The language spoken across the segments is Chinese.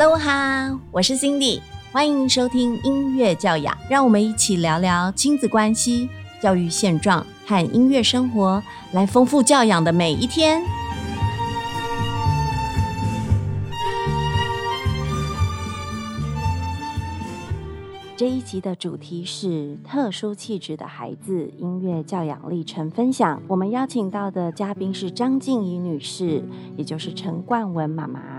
Hello 哈，我是 Cindy，欢迎收听音乐教养，让我们一起聊聊亲子关系、教育现状和音乐生活，来丰富教养的每一天。这一集的主题是特殊气质的孩子音乐教养历程分享。我们邀请到的嘉宾是张静怡女士，也就是陈冠文妈妈。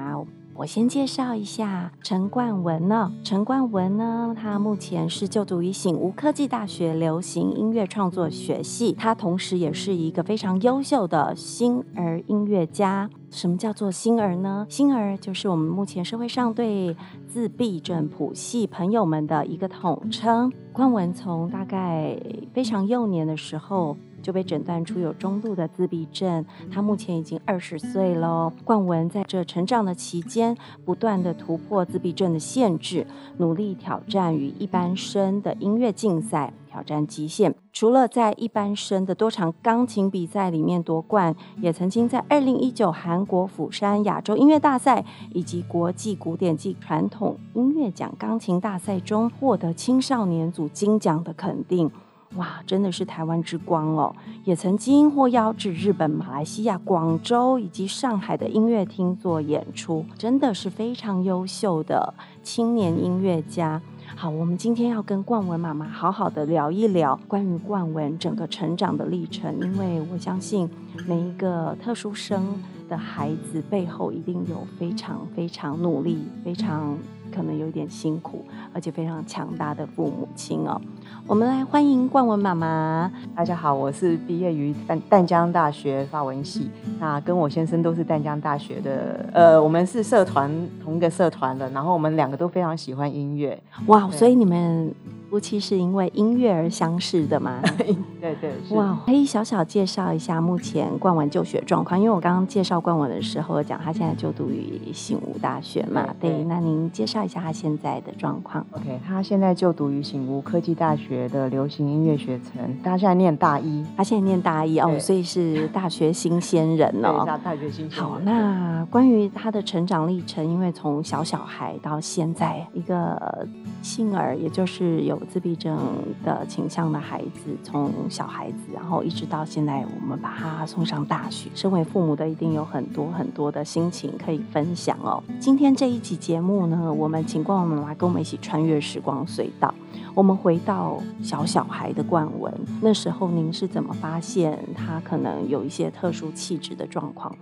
我先介绍一下陈冠文呢。陈冠文呢，他目前是就读于醒吾科技大学流行音乐创作学系，他同时也是一个非常优秀的星儿音乐家。什么叫做星儿呢？星儿就是我们目前社会上对自闭症谱系朋友们的一个统称。冠文从大概非常幼年的时候。就被诊断出有中度的自闭症，他目前已经二十岁了。冠文在这成长的期间，不断的突破自闭症的限制，努力挑战与一般生的音乐竞赛，挑战极限。除了在一般生的多场钢琴比赛里面夺冠，也曾经在二零一九韩国釜山亚洲音乐大赛以及国际古典及传统音乐奖钢琴大赛中获得青少年组金奖的肯定。哇，真的是台湾之光哦！也曾经获邀至日本、马来西亚、广州以及上海的音乐厅做演出，真的是非常优秀的青年音乐家。好，我们今天要跟冠文妈妈好好的聊一聊关于冠文整个成长的历程，因为我相信每一个特殊生的孩子背后一定有非常非常努力、非常可能有点辛苦，而且非常强大的父母亲哦。我们来欢迎冠文妈妈。大家好，我是毕业于淡淡江大学法文系，那跟我先生都是淡江大学的，呃，我们是社团同一个社团的，然后我们两个都非常喜欢音乐。哇，所以你们。夫妻是因为音乐而相识的吗？对对，哇，可以小小介绍一下目前冠文就学状况。因为我刚刚介绍冠文的时候讲他现在就读于醒吾大学嘛，对，那您介绍一下他现在的状况。OK，他现在就读于醒吾科技大学的流行音乐学程，他现在念大一，他现在念大一哦，所以是大学新鲜人哦，大学新鲜。好，那关于他的成长历程，因为从小小孩到现在一个幸儿，也就是有。自闭症的倾向的孩子，从小孩子，然后一直到现在，我们把他送上大学。身为父母的，一定有很多很多的心情可以分享哦。今天这一集节目呢，我们请冠文妈妈跟我们一起穿越时光隧道，我们回到小小孩的冠文，那时候您是怎么发现他可能有一些特殊气质的状况？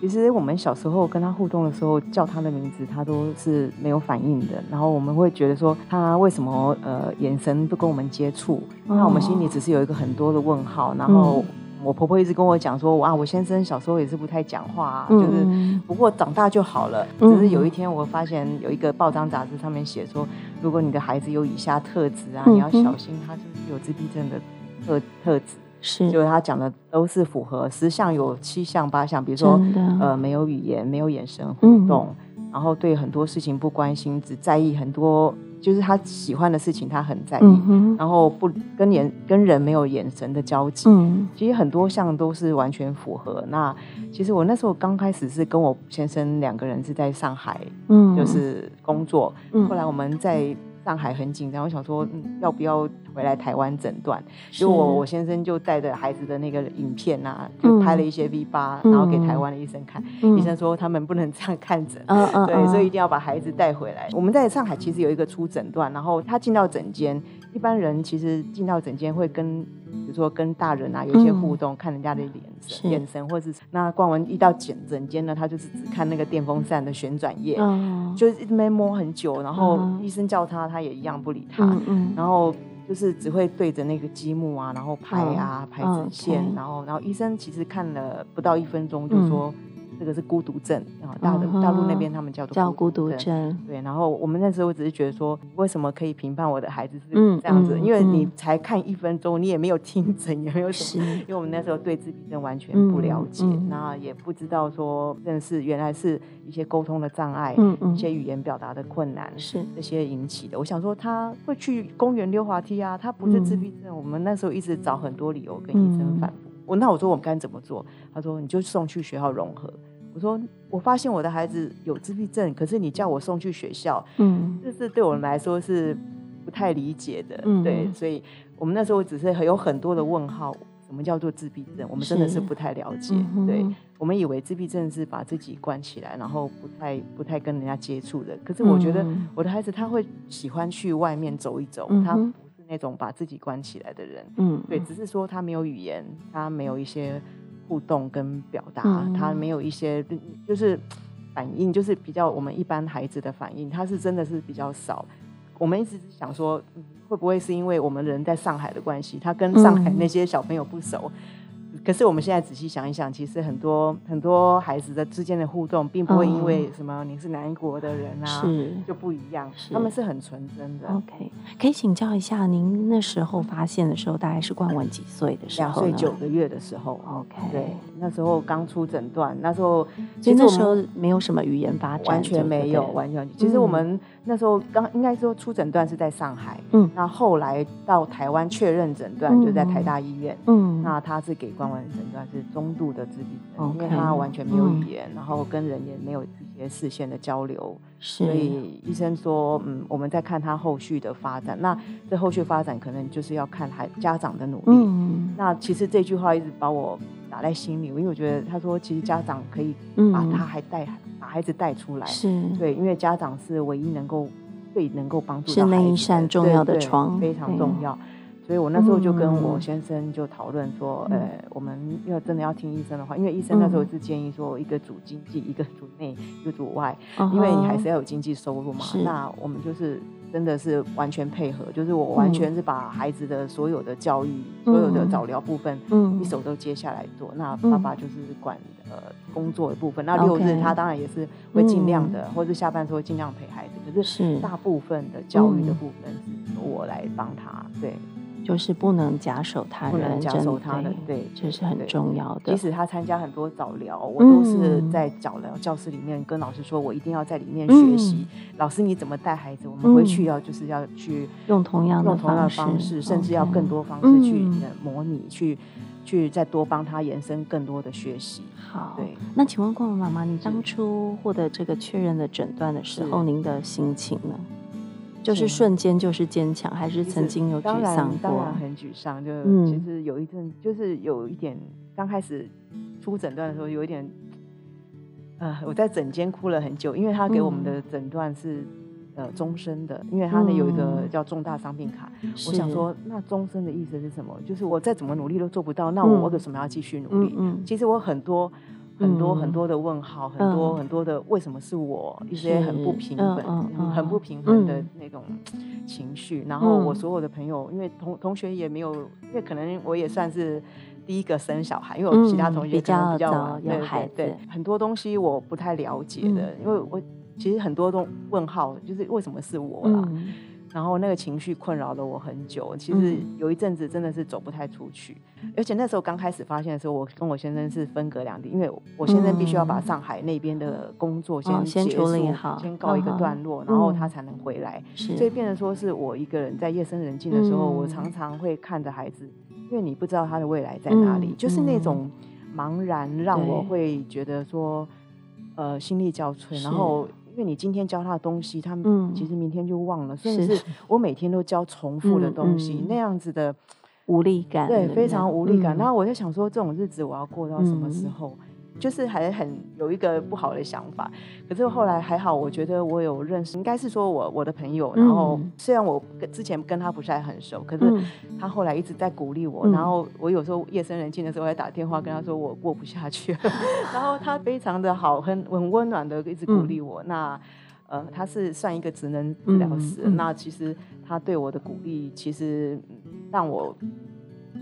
其实我们小时候跟他互动的时候，叫他的名字，他都是没有反应的。然后我们会觉得说，他为什么呃眼神不跟我们接触？那我们心里只是有一个很多的问号。然后我婆婆一直跟我讲说，哇，我先生小时候也是不太讲话，就是不过长大就好了。只是有一天我发现有一个报章杂志上面写说，如果你的孩子有以下特质啊，你要小心他是有自闭症的特特质。是，就是他讲的都是符合十项有七项八项，比如说呃没有语言，没有眼神互动，然后对很多事情不关心，只在意很多就是他喜欢的事情他很在意，然后不跟眼跟人没有眼神的交集，其实很多项都是完全符合。那其实我那时候刚开始是跟我先生两个人是在上海，嗯，就是工作，后来我们在。上海很紧张，我想说要不要回来台湾诊断？就我我先生就带着孩子的那个影片啊，就拍了一些 V 八，然后给台湾的医生看。医生说他们不能这样看诊，对，所以一定要把孩子带回来。我们在上海其实有一个初诊断，然后他进到诊间，一般人其实进到诊间会跟。比如说跟大人啊有一些互动，看人家的脸神、眼神，或者是那逛完一到诊诊间呢，他就是只看那个电风扇的旋转页，就一直没摸很久，然后医生叫他，他也一样不理他，然后就是只会对着那个积木啊，然后排啊排整线，然后然后医生其实看了不到一分钟就说。这个是孤独症啊，大陆大陆那边他们叫做叫孤独症。对，然后我们那时候只是觉得说，为什么可以评判我的孩子是这样子？因为你才看一分钟，你也没有听诊，也没有什么。因为我们那时候对自闭症完全不了解，那也不知道说，认识原来是一些沟通的障碍，一些语言表达的困难是这些引起的。我想说，他会去公园溜滑梯啊，他不是自闭症。我们那时候一直找很多理由跟医生反驳。我那我说我们该怎么做？他说你就送去学校融合。我我说我发现我的孩子有自闭症，可是你叫我送去学校，嗯，这是对我们来说是不太理解的，对，所以我们那时候只是有很多的问号。什么叫做自闭症？我们真的是不太了解。对我们以为自闭症是把自己关起来，然后不太不太跟人家接触的。可是我觉得我的孩子他会喜欢去外面走一走，他那种把自己关起来的人。嗯，对，只是说他没有语言，他没有一些互动跟表达，他没有一些就是反应，就是比较我们一般孩子的反应，他是真的是比较少。我们一直想说。会不会是因为我们人在上海的关系，他跟上海那些小朋友不熟？可是我们现在仔细想一想，其实很多很多孩子的之间的互动，并不会因为什么你是南国的人啊，就不一样。他们是很纯真的。OK，可以请教一下，您那时候发现的时候，大概是冠文几岁的时候？两岁九个月的时候。OK，对，那时候刚出诊断，那时候其实那时候没有什么语言发展，完全没有，完全。其实我们那时候刚应该说出诊断是在上海，嗯，那后来到台湾确认诊断就在台大医院，嗯，那他是给关文诊断是。中度的自闭症，因为他完全没有语言，然后跟人也没有一些视线的交流，所以医生说，嗯，我们在看他后续的发展。那这后续发展可能就是要看孩家长的努力。那其实这句话一直把我打在心里，因为我觉得他说，其实家长可以把他还带把孩子带出来，是。对，因为家长是唯一能够最能够帮助是那一扇重要的窗，非常重要。所以我那时候就跟我先生就讨论说，呃，我们要真的要听医生的话，因为医生那时候是建议说，一个主经济，一个主内，一个主外，因为你还是要有经济收入嘛。那我们就是真的是完全配合，就是我完全是把孩子的所有的教育、所有的早疗部分，嗯一手都接下来做。那爸爸就是管呃工作的部分。那六日他当然也是会尽量的，或者下班时候尽量陪孩子。可是大部分的教育的部分是由我来帮他。对。就是不能假手他人，不能假手他人，对，这是很重要的。即使他参加很多早疗，我都是在早疗教室里面跟老师说，我一定要在里面学习。老师你怎么带孩子？我们回去要就是要去用同样的方式，甚至要更多方式去模拟，去去再多帮他延伸更多的学习。好，对。那请问冠文妈妈，你当初获得这个确认的诊断的时候，您的心情呢？就是瞬间就是坚强，还是曾经有沮丧过？当然很沮丧，就其实有一阵，就是有一点刚开始出诊断的时候，有一点，呃，我在诊间哭了很久，因为他给我们的诊断是呃终身的，因为他那有一个叫重大伤病卡。我想说，那终身的意思是什么？就是我再怎么努力都做不到，那我为什么要继续努力？其实我很多。很多很多的问号，很多很多的为什么是我一些很不平衡、很不平衡的那种情绪。然后我所有的朋友，因为同同学也没有，因为可能我也算是第一个生小孩，因为我其他同学可能比较有孩子，很多东西我不太了解的，因为我其实很多都问号，就是为什么是我啦。然后那个情绪困扰了我很久，其实有一阵子真的是走不太出去，而且那时候刚开始发现的时候，我跟我先生是分隔两地，因为我先生必须要把上海那边的工作先先处理好，先告一个段落，然后他才能回来，所以变成说是我一个人在夜深人静的时候，我常常会看着孩子，因为你不知道他的未来在哪里，就是那种茫然，让我会觉得说，呃，心力交瘁，然后。因为你今天教他的东西，他们其实明天就忘了，甚至是我每天都教重复的东西，那样子的无力感，对，非常无力感。然后我在想说，这种日子我要过到什么时候？就是还很有一个不好的想法，可是后来还好，我觉得我有认识，应该是说我我的朋友，然后虽然我跟之前跟他不是很熟，可是他后来一直在鼓励我，然后我有时候夜深人静的时候，还打电话跟他说我过不下去，然后他非常的好，很很温暖的一直鼓励我。那呃，他是算一个职能治疗师，那其实他对我的鼓励，其实让我。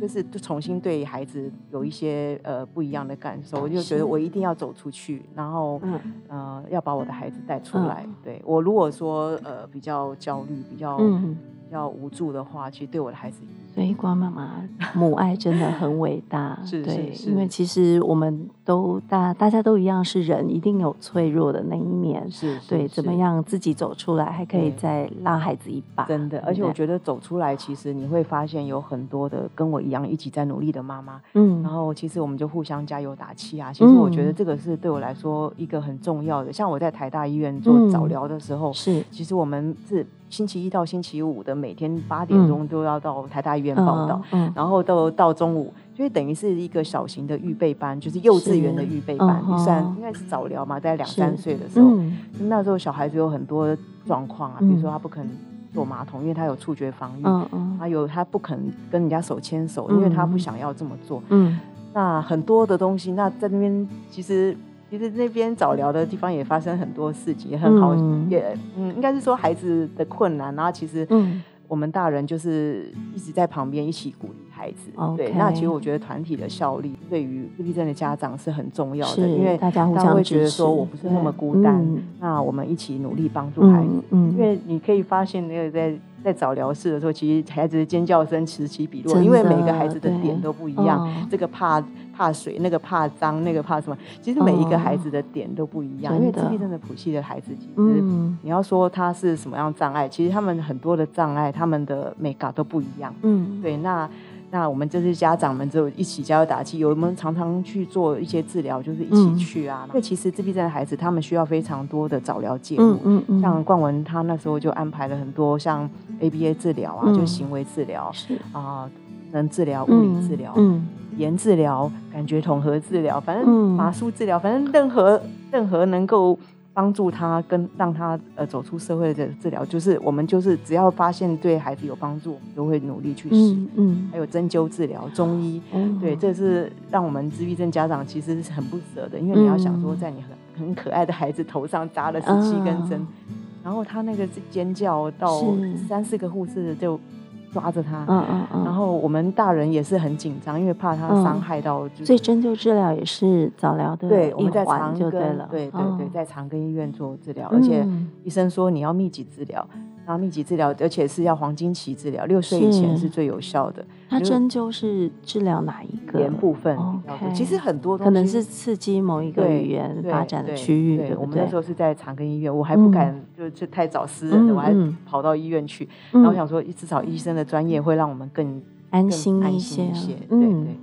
就是就重新对孩子有一些呃不一样的感受，我就觉得我一定要走出去，然后呃要把我的孩子带出来。对我如果说呃比较焦虑、比较比较无助的话，其实对我的孩子所以光妈妈 母爱真的很伟大，是对，因为其实我们都大大家都一样是人，一定有脆弱的那一面，是对，怎么样自己走出来，还可以再拉孩子一把，真的。而且我觉得走出来，其实你会发现有很多的跟我一样一起在努力的妈妈，嗯，然后其实我们就互相加油打气啊。其实我觉得这个是对我来说一个很重要的。像我在台大医院做早疗的时候，是，其实我们是。星期一到星期五的每天八点钟都要到台大医院报道，然后到到中午，所以等于是一个小型的预备班，就是幼稚园的预备班。算应该是早疗嘛，在两三岁的时候，那时候小孩子有很多状况啊，比如说他不肯坐马桶，因为他有触觉防御；，他有他不肯跟人家手牵手，因为他不想要这么做。嗯，那很多的东西，那在那边其实。其实那边早疗的地方也发生很多事情，也很好，也嗯，应该是说孩子的困难，然后其实我们大人就是一直在旁边一起鼓励孩子。对，那其实我觉得团体的效力对于自闭症的家长是很重要的，因为大家互相会觉得说我不是那么孤单，那我们一起努力帮助孩子。因为你可以发现那个在。在早疗室的时候，其实孩子的尖叫声此起彼落，因为每个孩子的点都不一样。这个怕怕水，那个怕脏，那个怕什么？其实每一个孩子的点都不一样。因为自闭症的谱系的孩子，其实你要说他是什么样障碍，其实他们很多的障碍，他们的美感都不一样。嗯，对，那。那我们这些家长们就一起加油打气，有我们常常去做一些治疗，就是一起去啊。因为其实自闭症的孩子，他们需要非常多的早疗介入。嗯嗯像冠文他那时候就安排了很多像 ABA 治疗啊，就行为治疗，是啊，能治疗、物理治疗、嗯，言治疗、感觉统合治疗，反正麻术治疗，反正任何任何能够。帮助他跟让他呃走出社会的治疗，就是我们就是只要发现对孩子有帮助，我们都会努力去试。嗯，还有针灸治疗、中医，对，这是让我们自闭症家长其实是很不舍的，因为你要想说，在你很很可爱的孩子头上扎了十七根针，然后他那个尖叫到三四个护士就。抓着他，嗯嗯嗯，然后我们大人也是很紧张，因为怕他伤害到。所以针灸治疗也是早疗的对，我们在长庚，对对对，在长庚医院做治疗，而且医生说你要密集治疗。然后密集治疗，而且是要黄金期治疗，六岁以前是最有效的。那针灸是治疗哪一个言部分？其实很多可能是刺激某一个语言发展的区域。对，我们那时候是在长庚医院，我还不敢就是太早私人的，我还跑到医院去。然后想说，至少医生的专业会让我们更安心一些。对对。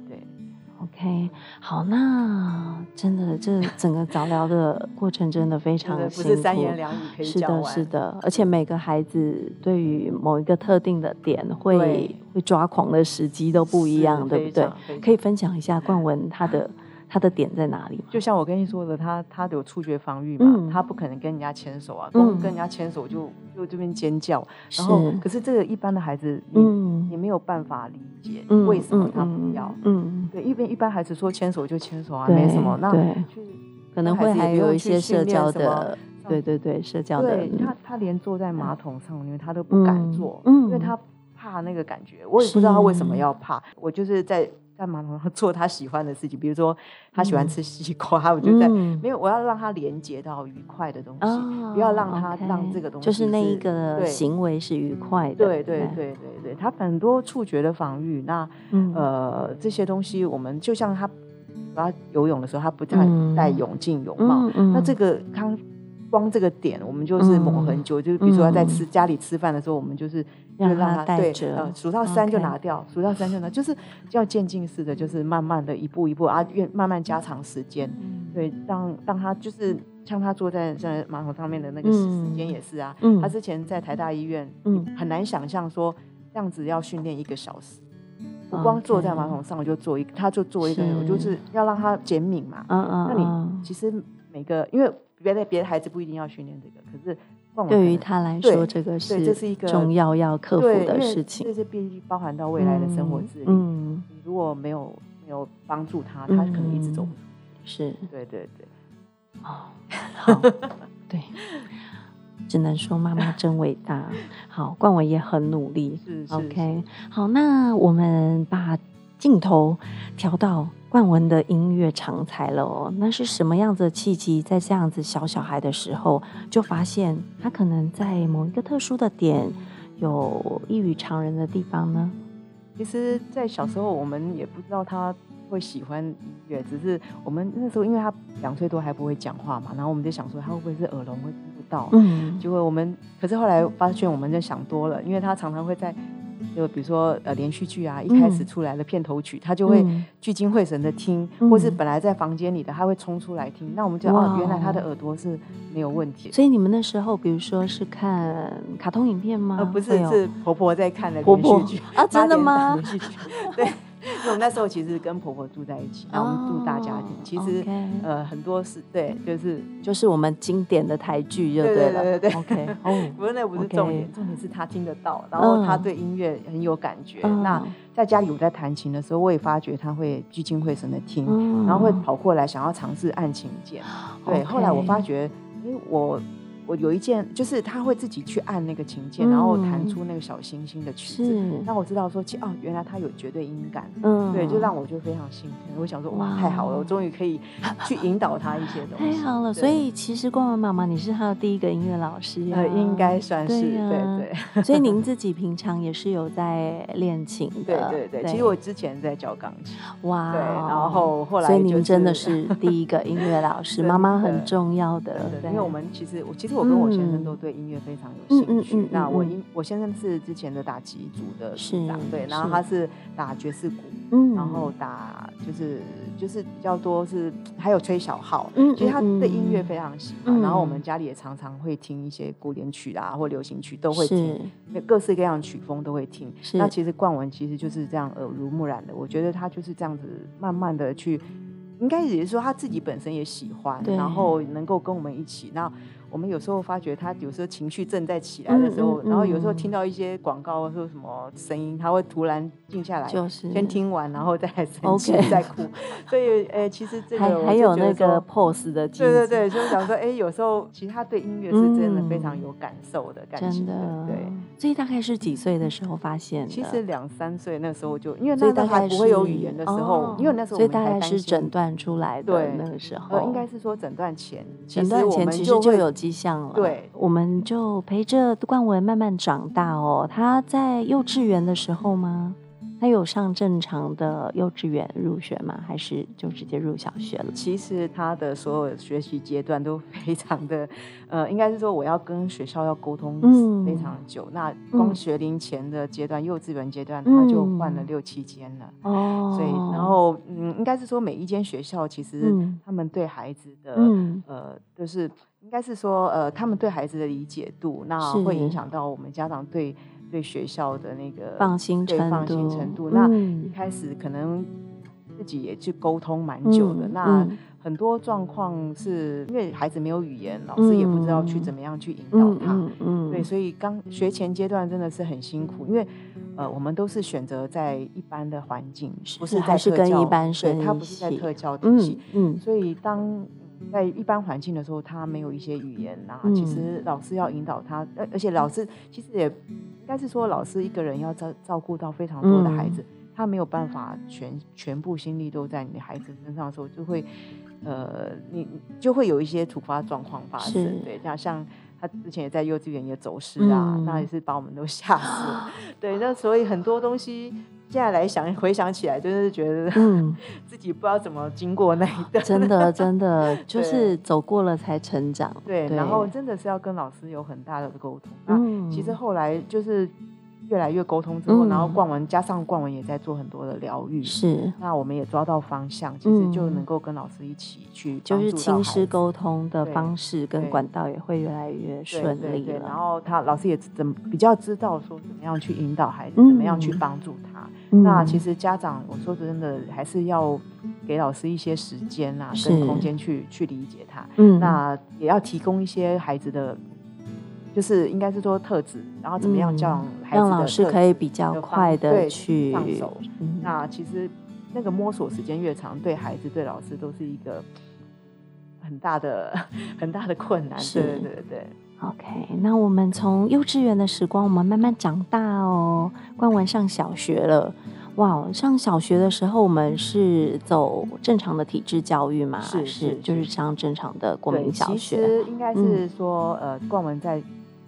OK，好，那真的这 整个早疗的过程真的非常辛苦，不是三言两语可以是的，是的，而且每个孩子对于某一个特定的点会会抓狂的时机都不一样，对不对？可以分享一下冠文他的。他的点在哪里？就像我跟你说的，他他有触觉防御嘛，他不可能跟人家牵手啊，跟跟人家牵手就就这边尖叫。然后，可是这个一般的孩子，嗯，你没有办法理解为什么他不要。嗯，对，因为一般孩子说牵手就牵手啊，没什么。那可能会还有一些社交的，对对对，社交的。他他连坐在马桶上面他都不敢坐，因为他怕那个感觉。我也不知道他为什么要怕。我就是在。在马桶上做他喜欢的事情，比如说他喜欢吃西瓜，我就在没有，我要让他连接到愉快的东西，不要让他让这个东西就是那一个行为是愉快的。对对对对对，他很多触觉的防御，那呃这些东西，我们就像他他游泳的时候，他不太戴泳镜泳帽，那这个他。光这个点，我们就是抹很久。就是比如说在吃家里吃饭的时候，我们就是要让他对，数到三就拿掉，数到三就拿，就是要渐进式的，就是慢慢的一步一步啊，越慢慢加长时间。对，让让他就是像他坐在在马桶上面的那个时间也是啊。他之前在台大医院，嗯，很难想象说这样子要训练一个小时，不光坐在马桶上我就做一，他就做一个，我就是要让他减敏嘛。嗯嗯，那你其实每个因为。别的别的孩子不一定要训练这个，可是对于他来说，这个是这是一个重要要克服的事情。这是必须包含到未来的生活自理。嗯，你如果没有没有帮助他，他可能一直走不出是，对对对。哦，好，对，只能说妈妈真伟大。好，冠伟也很努力。是，OK。好，那我们把镜头调到。冠文的音乐长才了哦，那是什么样子的契机？在这样子小小孩的时候，就发现他可能在某一个特殊的点有异于常人的地方呢？其实，在小时候我们也不知道他会喜欢音乐，只是我们那时候因为他两岁多还不会讲话嘛，然后我们就想说他会不会是耳聋会听不到，嗯，结果我们可是后来发现我们就想多了，因为他常常会在。就比如说呃连续剧啊，一开始出来的片头曲，他就会聚精会神的听，或是本来在房间里的，他会冲出来听。那我们就哦，原来他的耳朵是没有问题。所以你们那时候，比如说是看卡通影片吗？呃，不是，是婆婆在看的连续剧啊，真的吗？连续剧，对。因为我那时候其实跟婆婆住在一起，然后我们住大家庭，其实呃很多是对，就是就是我们经典的台剧就对了。对对对 OK，不是那不是重点，重点是他听得到，然后他对音乐很有感觉。那在家里我在弹琴的时候，我也发觉他会聚精会神的听，然后会跑过来想要尝试按琴键。对，后来我发觉，因为我。我有一件，就是他会自己去按那个琴键，然后弹出那个小星星的曲子，让我知道说，哦，原来他有绝对音感，嗯，对，就让我就非常兴奋。我想说，哇，太好了，我终于可以去引导他一些 东西。太好了，所以其实光文妈妈，你是他的第一个音乐老师，呃，应该算是，对对。所以您自 己平常也是有在练琴的，对对对。其实我之前在教钢琴，哇，对，然后后来，所以您真的是第一个音乐老师，妈妈很重要的，对，因为我们其实我其实。我跟我先生都对音乐非常有兴趣。那我音我先生是之前的打击组的组长，对，然后他是打爵士鼓，嗯然后打就是就是比较多是还有吹小号，嗯其实他对音乐非常喜欢。然后我们家里也常常会听一些古典曲啊或流行曲都会听，各式各样曲风都会听。那其实冠文其实就是这样耳濡目染的，我觉得他就是这样子慢慢的去，应该也是说他自己本身也喜欢，然后能够跟我们一起那。我们有时候发觉他有时候情绪正在起来的时候，然后有时候听到一些广告说什么声音，他会突然静下来，就是先听完，然后再生气再哭。所以，诶，其实这个还还有那个 pose 的，对对对，就是想说，哎，有时候其实他对音乐是真的非常有感受的感情的，对。所以大概是几岁的时候发现？其实两三岁那时候就，因为那时候还不会有语言的时候，因为那时候所以大概是诊断出来的那个时候，应该是说诊断前，诊断前其实就有。迹象了，对，我们就陪着冠文慢慢长大哦。他在幼稚园的时候吗？他有上正常的幼稚园入学吗？还是就直接入小学了？其实他的所有学习阶段都非常的，呃，应该是说我要跟学校要沟通非常久。那光学龄前的阶段，幼稚园阶段他就换了六七间了哦。所以，然后嗯，应该是说每一间学校其实他们对孩子的呃，就是应该是说呃，他们对孩子的理解度，那会影响到我们家长对。对学校的那个放心程度，放心程度。那一开始可能自己也去沟通蛮久的。那很多状况是因为孩子没有语言，老师也不知道去怎么样去引导他。嗯，对，所以刚学前阶段真的是很辛苦，因为呃，我们都是选择在一般的环境，不是在跟一般生，他不是在特教体系。嗯，所以当在一般环境的时候，他没有一些语言啊，其实老师要引导他，而而且老师其实也。应该是说，老师一个人要照照顾到非常多的孩子，他没有办法全全部心力都在你的孩子身上的时候，就会，呃，你就会有一些突发状况发生。对，像像他之前也在幼稚园也走失啊，那也是把我们都吓死。对，那所以很多东西。现在来想，回想起来，就是觉得嗯，自己不知道怎么经过那一段，真的，真的 就是走过了才成长。对，然后真的是要跟老师有很大的沟通。那其实后来就是。越来越沟通之后，然后冠文加上冠文也在做很多的疗愈，是。那我们也抓到方向，其实就能够跟老师一起去，就是亲师沟通的方式跟管道也会越来越顺利了。然后他老师也怎么比较知道说怎么样去引导孩子，怎么样去帮助他。那其实家长，我说真的，还是要给老师一些时间啊，跟空间去去理解他。嗯。那也要提供一些孩子的。就是应该是说特质，然后怎么样教孩子的老师可以比较快的去放手。那其实那个摸索时间越长，对孩子对老师都是一个很大的 很大的困难。对对对对。OK，那我们从幼稚园的时光，我们慢慢长大哦。关完上小学了，哇！上小学的时候，我们是走正常的体制教育嘛？是是，就是上正常的国民小学。其实应该是说，呃，冠文在。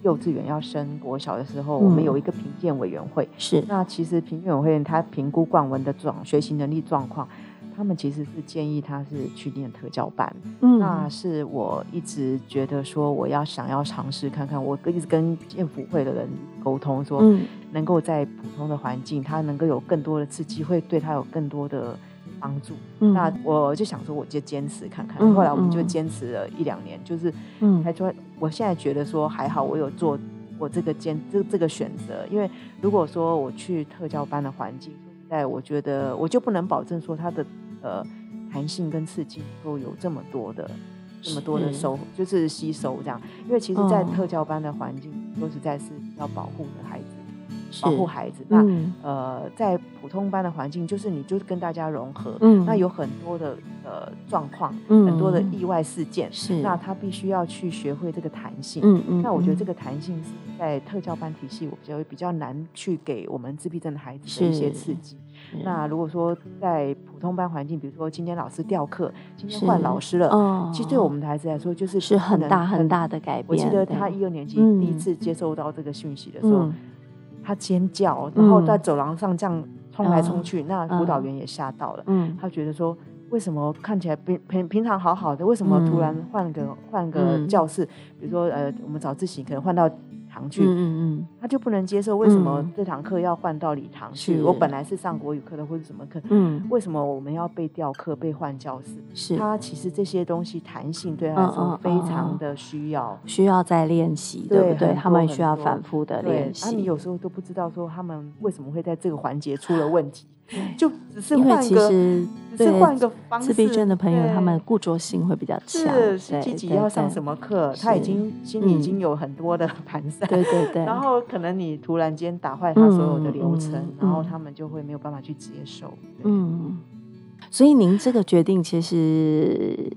幼稚园要升国小的时候，我们有一个评鉴委员会。是，那其实评鉴委员会他评估冠文的状学习能力状况，他们其实是建议他是去念特教班。嗯，那是我一直觉得说我要想要尝试看看，我一直跟建福会的人沟通说，能够在普通的环境，他能够有更多的刺激，会对他有更多的。帮助，那我就想说，我就坚持看看。后来我们就坚持了一两年，就是，他说，我现在觉得说还好，我有做我这个坚这这个选择。因为如果说我去特教班的环境，在，我觉得我就不能保证说他的呃弹性跟刺激够有这么多的这么多的收，就是吸收这样。因为其实，在特教班的环境，说实在是要保护的孩子。保护孩子，那呃，在普通班的环境，就是你就是跟大家融合，那有很多的呃状况，很多的意外事件，是那他必须要去学会这个弹性。嗯嗯，那我觉得这个弹性是在特教班体系，我觉得比较难去给我们自闭症的孩子的一些刺激。那如果说在普通班环境，比如说今天老师调课，今天换老师了，其实对我们的孩子来说，就是是很大很大的改变。我记得他一二年级第一次接收到这个讯息的时候。他尖叫，然后在走廊上这样冲来冲去，那辅导员也吓到了。嗯，他觉得说，为什么看起来平平平常好好的，为什么突然换个换个教室？比如说，呃，我们早自习可能换到。堂去，嗯嗯他就不能接受为什么这堂课要换到礼堂去？我本来是上国语课的或者什么课，嗯，为什么我们要被调课、被换教室？是他其实这些东西弹性对他来说非常的需要，需要再练习，对不对？他们需要反复的练习。那你有时候都不知道说他们为什么会在这个环节出了问题。就只是换个，只是换个方式。自闭症的朋友，他们固着性会比较强。是，自己要上什么课，他已经心里已经有很多的盘算。对对对。然后可能你突然间打坏他所有的流程，然后他们就会没有办法去接受。嗯，所以您这个决定其实。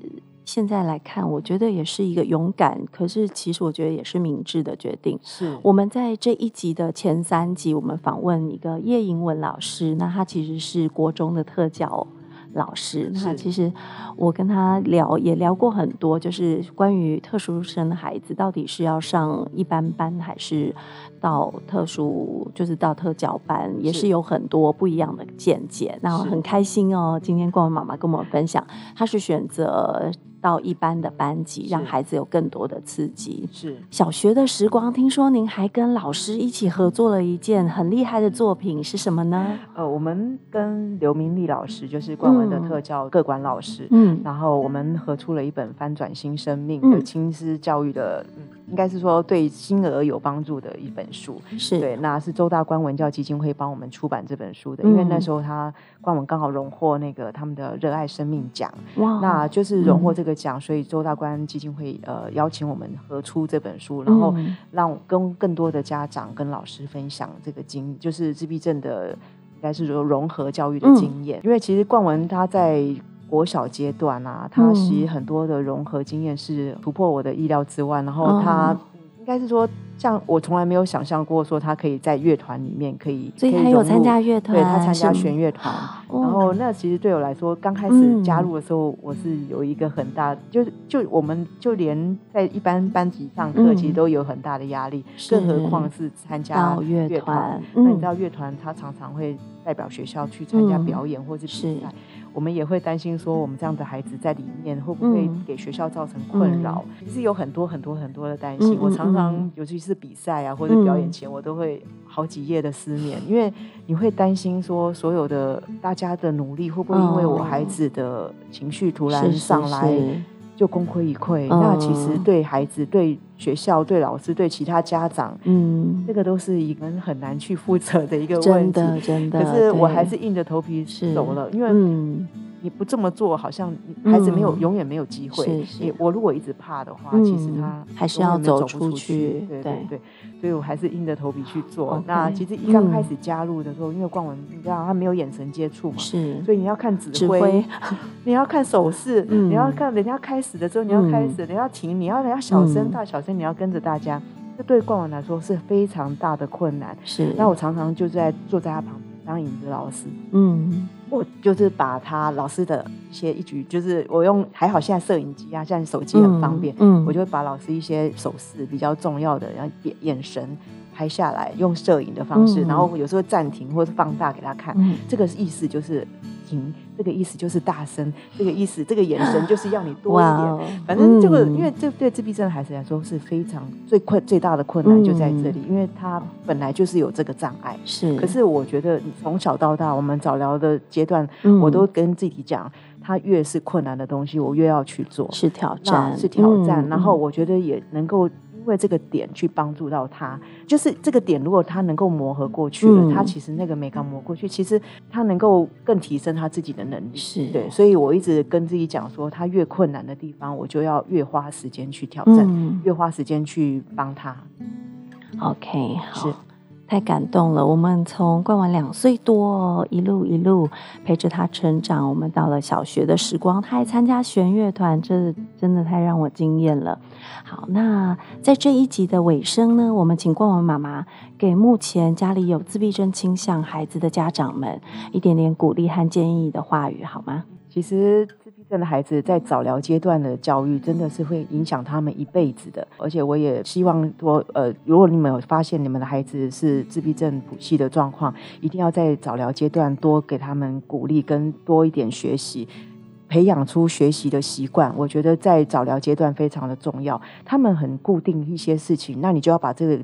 现在来看，我觉得也是一个勇敢，可是其实我觉得也是明智的决定。是我们在这一集的前三集，我们访问一个叶英文老师，那他其实是国中的特教老师。那其实我跟他聊也聊过很多，就是关于特殊生的孩子到底是要上一般班还是到特殊，就是到特教班，也是有很多不一样的见解。那很开心哦，今天光文妈妈跟我们分享，他是选择。到一般的班级，让孩子有更多的刺激。是。小学的时光，听说您还跟老师一起合作了一件很厉害的作品，是什么呢？呃，我们跟刘明丽老师，就是冠文的特教各管老师，嗯，然后我们合出了一本《翻转新生命》的亲师教育的。应该是说对新儿有帮助的一本书，是。对，那是周大官文教基金会帮我们出版这本书的，因为那时候他官文刚好荣获那个他们的热爱生命奖，哇，那就是荣获这个奖，所以周大官基金会呃邀请我们合出这本书，然后让跟更多的家长跟老师分享这个经，就是自闭症的应该是说融合教育的经验，因为其实冠文他在。国小阶段啊，他其实很多的融合经验是突破我的意料之外。然后他应该是说，像我从来没有想象过，说他可以在乐团里面可以，所以他有参加乐团，对他参加弦乐团。然后那其实对我来说，刚开始加入的时候，我是有一个很大，就是就我们就连在一般班级上课，其实都有很大的压力，更何况是参加乐团。那你知道乐团，他常常会代表学校去参加表演或者比赛。我们也会担心说，我们这样的孩子在里面会不会给学校造成困扰？其实有很多很多很多的担心。我常常，尤其是比赛啊或者表演前，我都会好几夜的失眠，因为你会担心说，所有的大家的努力会不会因为我孩子的情绪突然上来？就功亏一篑，那其实对孩子、对学校、对老师、对其他家长，嗯，这个都是一个很难去负责的一个问题，真的。可是我还是硬着头皮走了，因为。你不这么做，好像孩子没有永远没有机会。是我如果一直怕的话，其实他还是要走出去。对对对，所以我还是硬着头皮去做。那其实一刚开始加入的时候，因为冠文你知道他没有眼神接触嘛，是，所以你要看指挥，你要看手势，你要看人家开始的时候你要开始，人家停，你要人家小声大小声，你要跟着大家。这对冠文来说是非常大的困难。是，那我常常就在坐在他旁边当影子老师。嗯。我就是把他老师的一些一举，就是我用还好现在摄影机啊，现在手机很方便，嗯，我就会把老师一些手势比较重要的，然后眼眼神拍下来，用摄影的方式，然后有时候暂停或者放大给他看，这个意思就是停。这个意思就是大声，这个意思，这个眼神 就是要你多一点。反正这个，因为这对自闭症的孩子来说是非常最困最大的困难就在这里，因为他本来就是有这个障碍。是，可是我觉得从小到大，我们早疗的阶段，我都跟自己讲，他越是困难的东西，我越要去做，是挑战，是挑战。然后我觉得也能够。为这个点去帮助到他，就是这个点，如果他能够磨合过去了，他其实那个没刚磨过去，其实他能够更提升他自己的能力。是对，所以我一直跟自己讲说，他越困难的地方，我就要越花时间去挑战，越花时间去帮他。OK，好。太感动了！我们从冠完两岁多，一路一路陪着他成长。我们到了小学的时光，他还参加弦乐团，这真的太让我惊艳了。好，那在这一集的尾声呢，我们请冠文妈妈给目前家里有自闭症倾向孩子的家长们一点点鼓励和建议的话语，好吗？其实。这样的孩子在早疗阶段的教育真的是会影响他们一辈子的，而且我也希望说，呃，如果你们有发现你们的孩子是自闭症谱系的状况，一定要在早疗阶段多给他们鼓励，跟多一点学习，培养出学习的习惯。我觉得在早疗阶段非常的重要。他们很固定一些事情，那你就要把这个。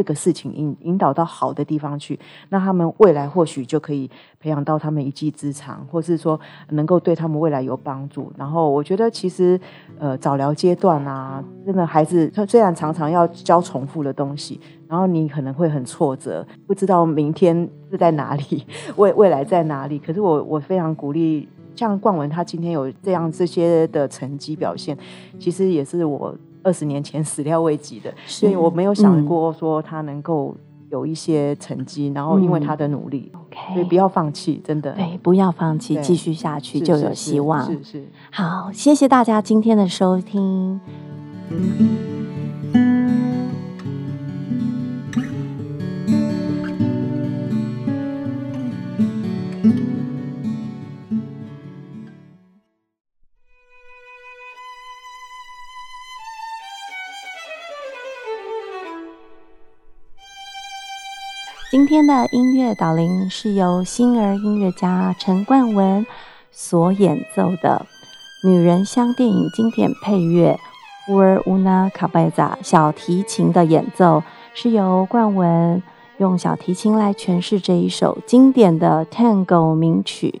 这个事情引引导到好的地方去，那他们未来或许就可以培养到他们一技之长，或是说能够对他们未来有帮助。然后我觉得其实呃早疗阶段啊，真的孩子他虽然常常要教重复的东西，然后你可能会很挫折，不知道明天是在哪里，未未来在哪里。可是我我非常鼓励，像冠文他今天有这样这些的成绩表现，其实也是我。二十年前始料未及的，所以我没有想过说他能够有一些成绩，然后因为他的努力，所以不要放弃，真的，对，不要放弃，继续下去就有希望。是是，好，谢谢大家今天的收听。天的音乐导聆是由星儿音乐家陈冠文所演奏的《女人香》电影经典配乐《乌尔乌纳卡贝扎》小提琴的演奏，是由冠文用小提琴来诠释这一首经典的 Tango 名曲。